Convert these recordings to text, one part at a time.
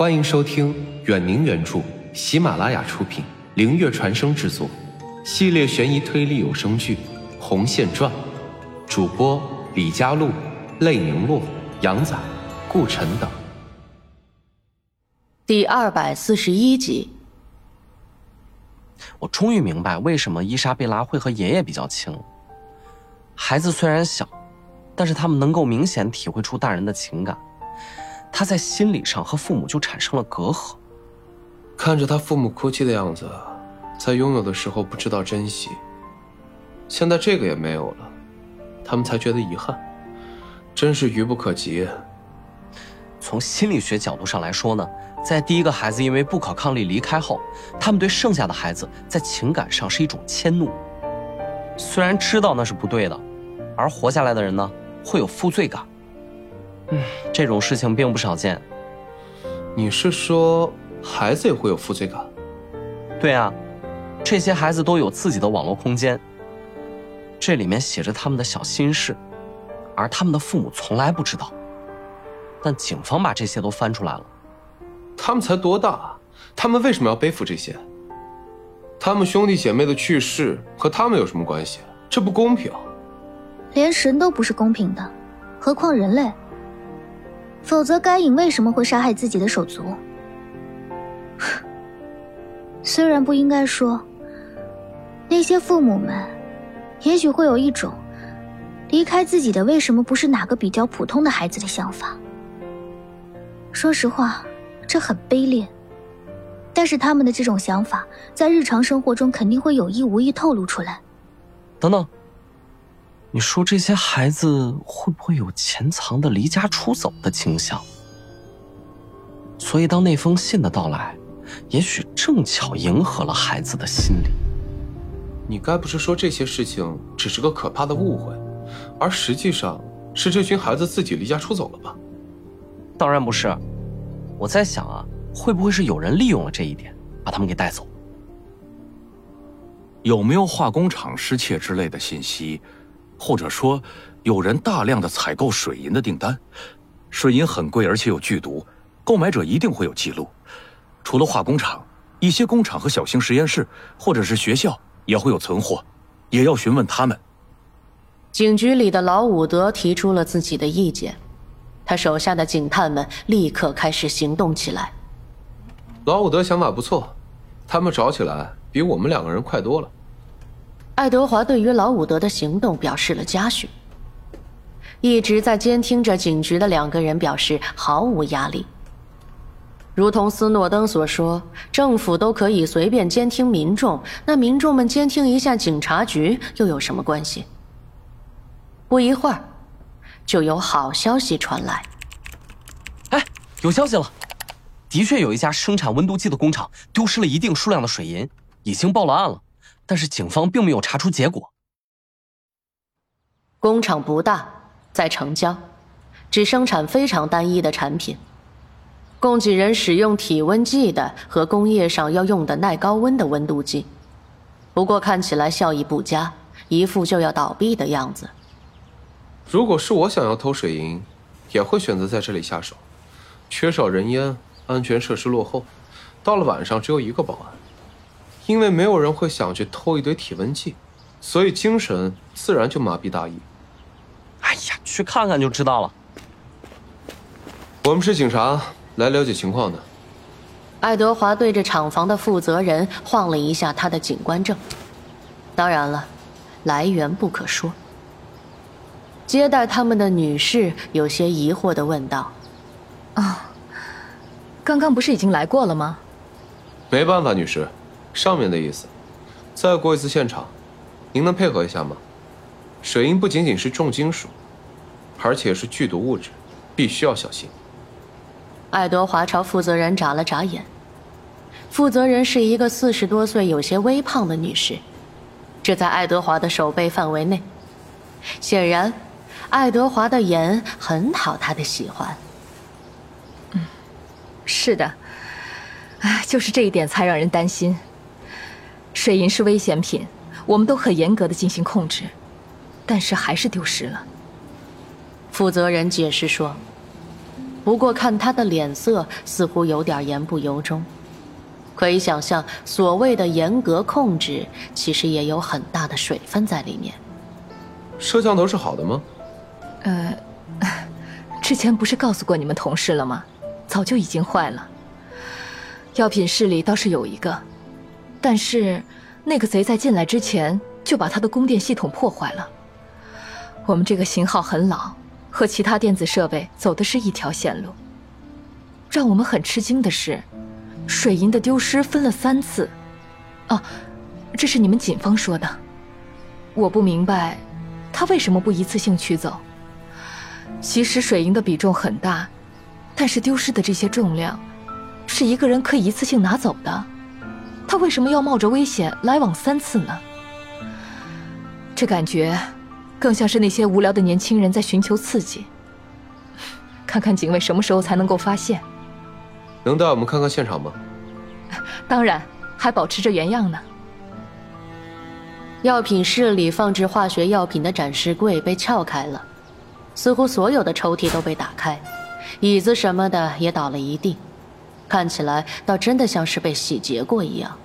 欢迎收听远宁原著、喜马拉雅出品、灵月传声制作系列悬疑推理有声剧《红线传》，主播李佳璐、泪凝落、杨仔、顾晨等。第二百四十一集，我终于明白为什么伊莎贝拉会和爷爷比较亲了。孩子虽然小，但是他们能够明显体会出大人的情感。他在心理上和父母就产生了隔阂。看着他父母哭泣的样子，在拥有的时候不知道珍惜，现在这个也没有了，他们才觉得遗憾，真是愚不可及。从心理学角度上来说呢，在第一个孩子因为不可抗力离开后，他们对剩下的孩子在情感上是一种迁怒。虽然知道那是不对的，而活下来的人呢，会有负罪感。嗯，这种事情并不少见。你是说孩子也会有负罪感？对啊，这些孩子都有自己的网络空间，这里面写着他们的小心事，而他们的父母从来不知道。但警方把这些都翻出来了。他们才多大？他们为什么要背负这些？他们兄弟姐妹的去世和他们有什么关系？这不公平。连神都不是公平的，何况人类？否则，该隐为什么会杀害自己的手足？虽然不应该说，那些父母们，也许会有一种离开自己的为什么不是哪个比较普通的孩子的想法。说实话，这很卑劣，但是他们的这种想法在日常生活中肯定会有意无意透露出来。等等。你说这些孩子会不会有潜藏的离家出走的倾向？所以当那封信的到来，也许正巧迎合了孩子的心理。你该不是说这些事情只是个可怕的误会，而实际上是这群孩子自己离家出走了吧？当然不是，我在想啊，会不会是有人利用了这一点，把他们给带走？有没有化工厂失窃之类的信息？或者说，有人大量的采购水银的订单，水银很贵，而且有剧毒，购买者一定会有记录。除了化工厂，一些工厂和小型实验室，或者是学校也会有存货，也要询问他们。警局里的老伍德提出了自己的意见，他手下的警探们立刻开始行动起来。老伍德想法不错，他们找起来比我们两个人快多了。爱德华对于老伍德的行动表示了嘉许。一直在监听着警局的两个人表示毫无压力。如同斯诺登所说，政府都可以随便监听民众，那民众们监听一下警察局又有什么关系？不一会儿，就有好消息传来。哎，有消息了！的确有一家生产温度计的工厂丢失了一定数量的水银，已经报了案了。但是警方并没有查出结果。工厂不大，在城郊，只生产非常单一的产品，供给人使用体温计的和工业上要用的耐高温的温度计。不过看起来效益不佳，一副就要倒闭的样子。如果是我想要偷水银，也会选择在这里下手。缺少人烟，安全设施落后，到了晚上只有一个保安。因为没有人会想去偷一堆体温计，所以精神自然就麻痹大意。哎呀，去看看就知道了。我们是警察，来了解情况的。爱德华对着厂房的负责人晃了一下他的警官证，当然了，来源不可说。接待他们的女士有些疑惑的问道：“啊，刚刚不是已经来过了吗？”没办法，女士。上面的意思，再过一次现场，您能配合一下吗？水银不仅仅是重金属，而且是剧毒物质，必须要小心。爱德华朝负责人眨了眨眼。负责人是一个四十多岁、有些微胖的女士，这在爱德华的手背范围内。显然，爱德华的眼很讨她的喜欢。嗯，是的。哎，就是这一点才让人担心。水银是危险品，我们都很严格的进行控制，但是还是丢失了。负责人解释说：“不过看他的脸色，似乎有点言不由衷。可以想象，所谓的严格控制，其实也有很大的水分在里面。摄像头是好的吗？呃，之前不是告诉过你们同事了吗？早就已经坏了。药品室里倒是有一个，但是那个贼在进来之前就把他的供电系统破坏了。我们这个型号很老，和其他电子设备走的是一条线路。让我们很吃惊的是。水银的丢失分了三次，哦，这是你们警方说的。我不明白，他为什么不一次性取走？其实水银的比重很大，但是丢失的这些重量，是一个人可以一次性拿走的。他为什么要冒着危险来往三次呢？这感觉，更像是那些无聊的年轻人在寻求刺激。看看警卫什么时候才能够发现。能带我们看看现场吗？当然，还保持着原样呢。药品室里放置化学药品的展示柜被撬开了，似乎所有的抽屉都被打开，椅子什么的也倒了一地，看起来倒真的像是被洗劫过一样。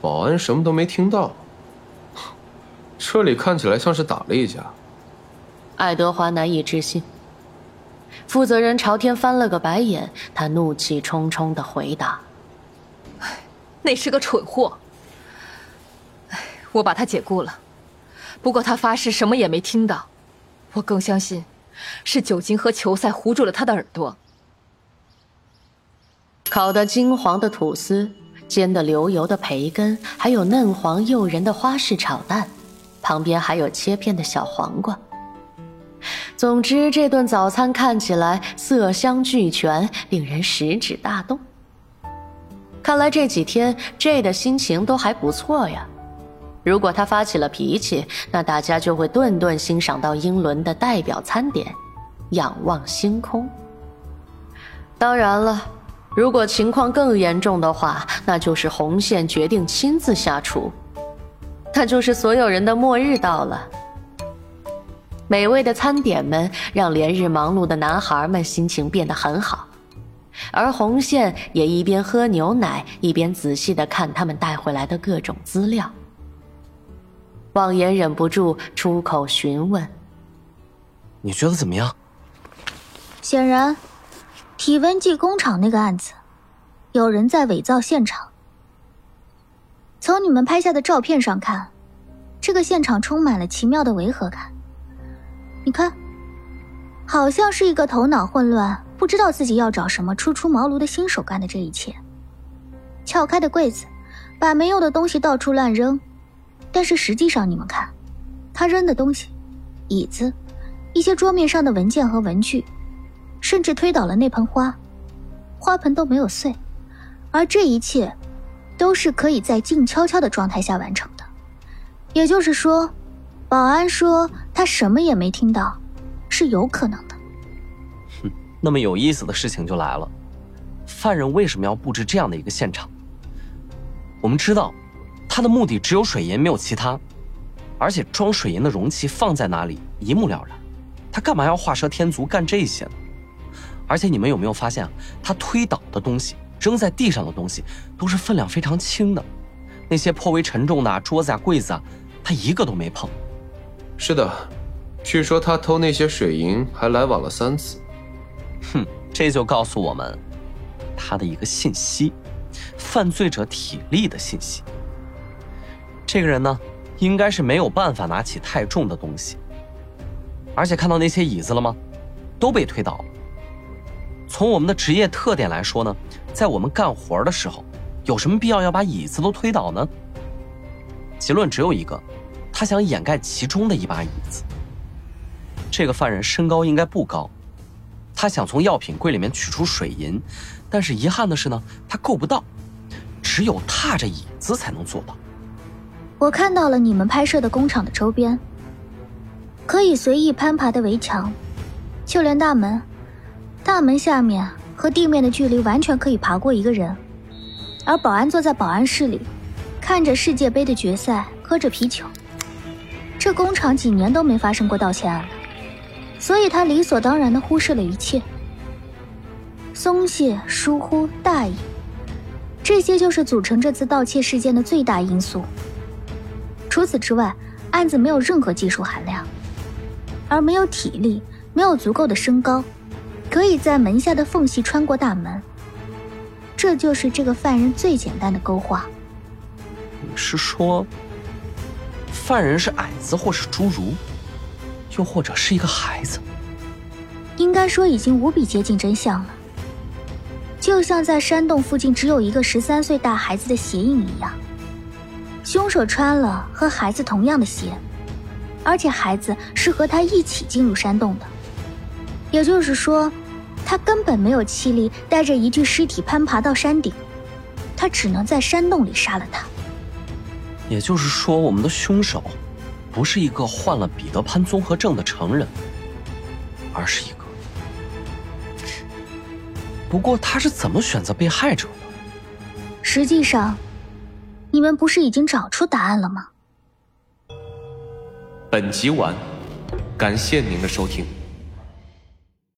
保安什么都没听到，这里看起来像是打了一架。爱德华难以置信。负责人朝天翻了个白眼，他怒气冲冲的回答：“那是个蠢货。我把他解雇了，不过他发誓什么也没听到。我更相信，是酒精和球赛糊住了他的耳朵。”烤得金黄的吐司，煎得流油的培根，还有嫩黄诱人的花式炒蛋，旁边还有切片的小黄瓜。总之，这顿早餐看起来色香俱全，令人食指大动。看来这几天 J 的心情都还不错呀。如果他发起了脾气，那大家就会顿顿欣赏到英伦的代表餐点——仰望星空。当然了，如果情况更严重的话，那就是红线决定亲自下厨，那就是所有人的末日到了。美味的餐点们让连日忙碌的男孩们心情变得很好，而红线也一边喝牛奶，一边仔细的看他们带回来的各种资料。望言忍不住出口询问：“你觉得怎么样？”显然，体温计工厂那个案子，有人在伪造现场。从你们拍下的照片上看，这个现场充满了奇妙的违和感。你看，好像是一个头脑混乱、不知道自己要找什么、初出茅庐的新手干的这一切。撬开的柜子，把没用的东西到处乱扔，但是实际上你们看，他扔的东西，椅子，一些桌面上的文件和文具，甚至推倒了那盆花，花盆都没有碎，而这一切，都是可以在静悄悄的状态下完成的，也就是说。保安说他什么也没听到，是有可能的。哼，那么有意思的事情就来了，犯人为什么要布置这样的一个现场？我们知道，他的目的只有水银，没有其他。而且装水银的容器放在哪里，一目了然。他干嘛要画蛇添足干这些呢？而且你们有没有发现，他推倒的东西、扔在地上的东西，都是分量非常轻的，那些颇为沉重的桌子啊、柜子啊，他一个都没碰。是的，据说他偷那些水银还来往了三次。哼，这就告诉我们他的一个信息：犯罪者体力的信息。这个人呢，应该是没有办法拿起太重的东西。而且看到那些椅子了吗？都被推倒了。从我们的职业特点来说呢，在我们干活的时候，有什么必要要把椅子都推倒呢？结论只有一个。他想掩盖其中的一把椅子。这个犯人身高应该不高，他想从药品柜里面取出水银，但是遗憾的是呢，他够不到，只有踏着椅子才能做到。我看到了你们拍摄的工厂的周边，可以随意攀爬的围墙，就连大门，大门下面和地面的距离完全可以爬过一个人，而保安坐在保安室里，看着世界杯的决赛，喝着啤酒。这工厂几年都没发生过盗窃案了，所以他理所当然的忽视了一切。松懈、疏忽、大意，这些就是组成这次盗窃事件的最大因素。除此之外，案子没有任何技术含量，而没有体力，没有足够的身高，可以在门下的缝隙穿过大门。这就是这个犯人最简单的勾画。你是说，犯人是矮子，或是侏儒，又或者是一个孩子？应该说已经无比接近真相了。就像在山洞附近只有一个十三岁大孩子的鞋印一样，凶手穿了和孩子同样的鞋，而且孩子是和他一起进入山洞的。也就是说，他根本没有气力带着一具尸体攀爬到山顶，他只能在山洞里杀了他。也就是说，我们的凶手不是一个患了彼得潘综合症的成人，而是一个……不过他是怎么选择被害者的？实际上，你们不是已经找出答案了吗？本集完，感谢您的收听。